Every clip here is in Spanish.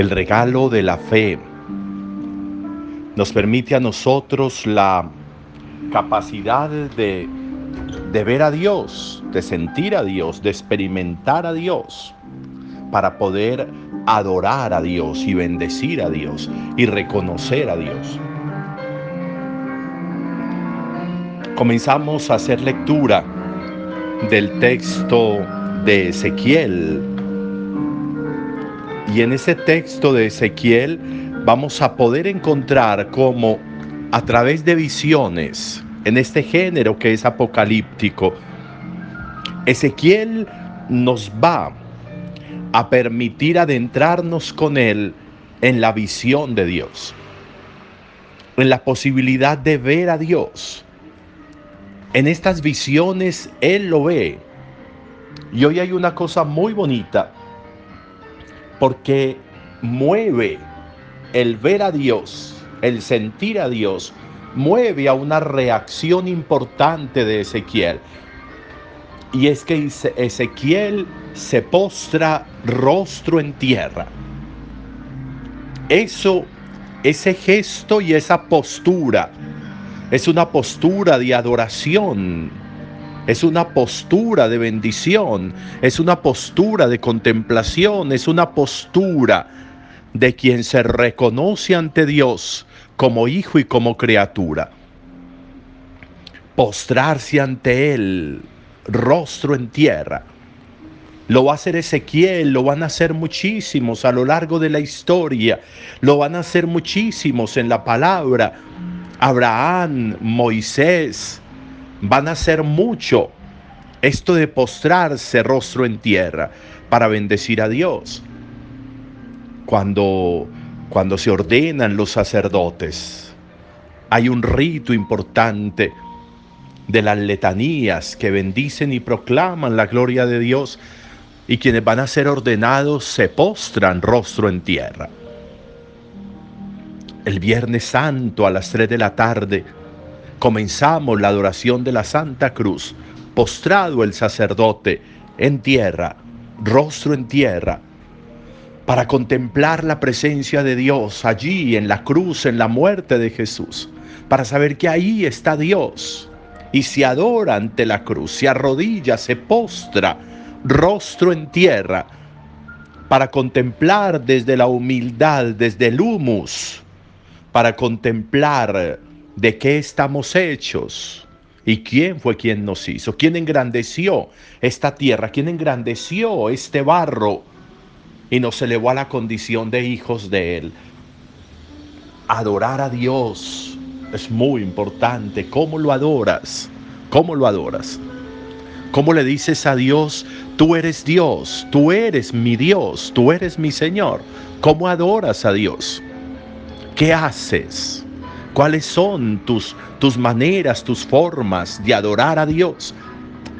el regalo de la fe nos permite a nosotros la capacidad de, ver a Dios, de sentir a Dios, de experimentar a Dios, para poder adorar a Dios y bendecir a Dios y reconocer a Dios. Comenzamos a hacer lectura del texto de Ezequiel. Y en ese texto de Ezequiel vamos a poder encontrar cómo a través de visiones, en este género que es apocalíptico, Ezequiel nos va a permitir adentrarnos con Él en la visión de Dios, en la posibilidad de ver a Dios. En estas visiones Él lo ve. Y hoy hay una cosa muy bonita, porque mueve el ver a Dios, el sentir a Dios, mueve a una reacción importante de Ezequiel. Y es que Ezequiel se postra rostro en tierra. Eso, ese gesto y esa postura, es una postura de adoración, es una postura de bendición, es una postura de contemplación, es una postura de quien se reconoce ante Dios como hijo y como criatura. Postrarse ante Él rostro en tierra. Lo va a hacer Ezequiel, lo van a hacer muchísimos a lo largo de la historia, lo van a hacer muchísimos en la palabra. Abraham, Moisés, van a hacer mucho esto de postrarse rostro en tierra para bendecir a Dios. Cuando, cuando se ordenan los sacerdotes, hay un rito importante de las letanías que bendicen y proclaman la gloria de Dios y quienes van a ser ordenados se postran rostro en tierra. El Viernes Santo a las 3 de la tarde comenzamos la adoración de la Santa Cruz, postrado el sacerdote en tierra, rostro en tierra, para contemplar la presencia de Dios allí en la cruz, en la muerte de Jesús, para saber que ahí está Dios. Y se adora ante la cruz, se arrodilla, se postra, rostro en tierra, para contemplar desde la humildad, desde el humus, para contemplar de qué estamos hechos y quién fue quien nos hizo, quién engrandeció esta tierra, quién engrandeció este barro y nos elevó a la condición de hijos de Él. Adorar a Dios es muy importante. ¿Cómo lo adoras? ¿Cómo lo adoras? ¿Cómo le dices a Dios, tú eres Dios, tú eres mi Dios, tú eres mi Señor? ¿Cómo adoras a Dios? ¿Qué haces? ¿Cuáles son tus, tus maneras, tus formas de adorar a Dios?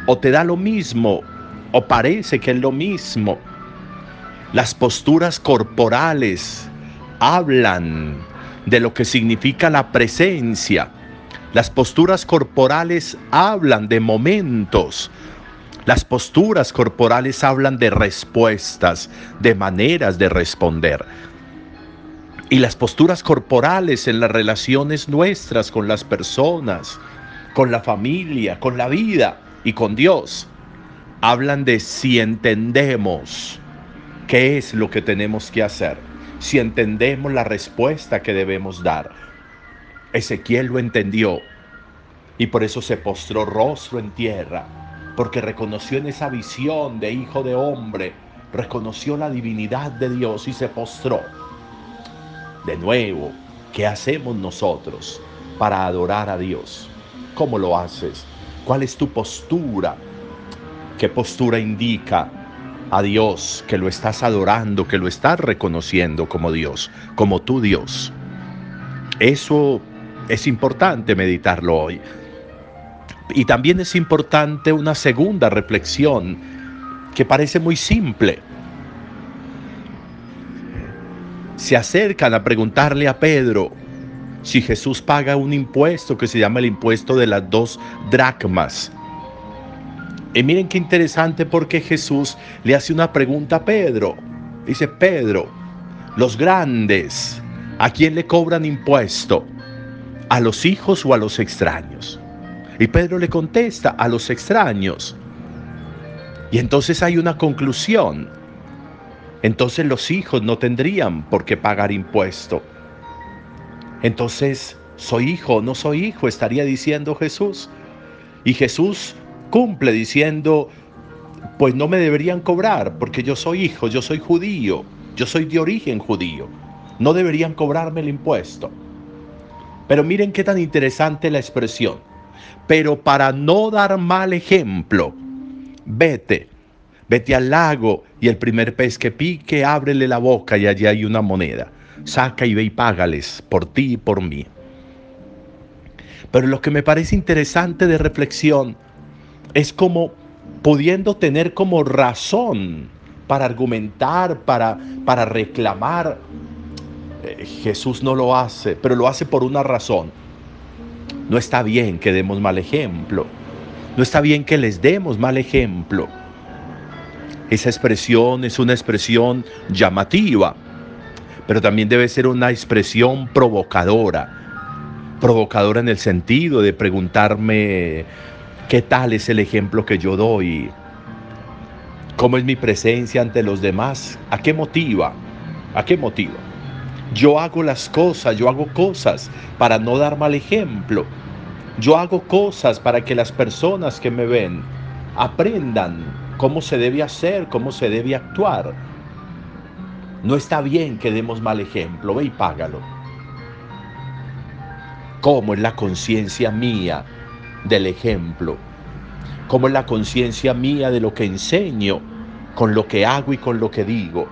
¿O te da lo mismo? ¿O parece que es lo mismo? Las posturas corporales hablan de lo que significa la presencia. Las posturas corporales hablan de momentos. Las posturas corporales hablan de respuestas, de maneras de responder. Y las posturas corporales en las relaciones nuestras con las personas, con la familia, con la vida y con Dios, hablan de si entendemos qué es lo que tenemos que hacer si entendemos la respuesta que debemos dar. Ezequiel lo entendió y por eso se postró rostro en tierra, porque reconoció en esa visión de hijo de hombre, reconoció la divinidad de Dios y se postró. De nuevo, ¿qué hacemos nosotros para adorar a Dios? ¿Cómo lo haces? ¿Cuál es tu postura? ¿Qué postura indica a Dios, que lo estás adorando, que lo estás reconociendo como Dios, como tu Dios. Eso es importante meditarlo hoy. Y también es importante una segunda reflexión que parece muy simple. Se acercan a preguntarle a Pedro si Jesús paga un impuesto que se llama el impuesto de las dos dracmas y miren qué interesante porque Jesús le hace una pregunta a Pedro. Dice, Pedro, los grandes, ¿a quién le cobran impuesto? ¿A los hijos o a los extraños? Y Pedro le contesta, a los extraños. Y entonces hay una conclusión. Entonces los hijos no tendrían por qué pagar impuesto. Entonces, ¿soy hijo no soy hijo? Estaría diciendo Jesús. Y Jesús cumple diciendo, pues no me deberían cobrar porque yo soy hijo, yo soy judío, yo soy de origen judío. No deberían cobrarme el impuesto. Pero miren qué tan interesante la expresión. Pero para no dar mal ejemplo, vete, vete al lago y el primer pez que pique, ábrele la boca y allí hay una moneda. Saca y ve y págales por ti y por mí. Pero lo que me parece interesante de reflexión es como pudiendo tener como razón para argumentar, para, para reclamar, eh, Jesús no lo hace, pero lo hace por una razón. No está bien que demos mal ejemplo. No está bien que les demos mal ejemplo. Esa expresión es una expresión llamativa, pero también debe ser una expresión provocadora. Provocadora en el sentido de preguntarme qué tal es el ejemplo que yo doy, cómo es mi presencia ante los demás, a qué motiva, a qué motiva. Yo hago las cosas, yo hago cosas para no dar mal ejemplo. Yo hago cosas para que las personas que me ven aprendan cómo se debe hacer, cómo se debe actuar. No está bien que demos mal ejemplo, ve y págalo. ¿Cómo es la conciencia mía del ejemplo? ¿Cómo es la conciencia mía de lo que enseño, con lo que hago y con lo que digo?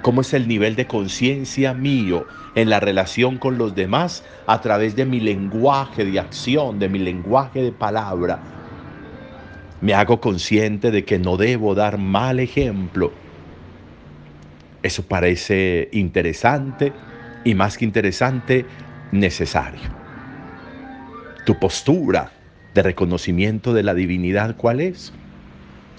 ¿Cómo es el nivel de conciencia mío en la relación con los demás a través de mi lenguaje de acción, de mi lenguaje de palabra? Me hago consciente de que no debo dar mal ejemplo. Eso parece interesante y más que interesante, necesario. Tu postura de reconocimiento de la divinidad, ¿cuál es?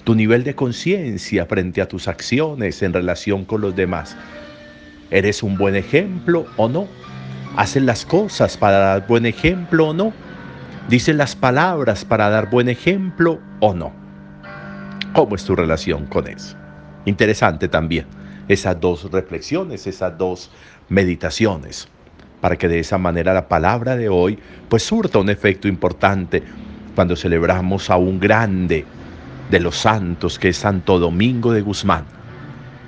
Tu nivel de conciencia frente a tus acciones en relación con los demás. ¿Eres un buen ejemplo o no? ¿Hacen las cosas para dar buen ejemplo o no? ¿Dicen las palabras para dar buen ejemplo o no? ¿Cómo es tu relación con eso? Interesante también esas dos reflexiones, esas dos meditaciones, para que de esa manera la palabra de hoy pues surta un efecto importante cuando celebramos a un grande de los santos que es Santo Domingo de Guzmán,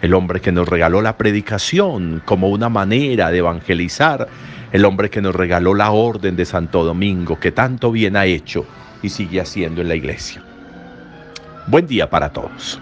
el hombre que nos regaló la predicación como una manera de evangelizar, el hombre que nos regaló la orden de Santo Domingo, que tanto bien ha hecho y sigue haciendo en la iglesia. Buen día para todos.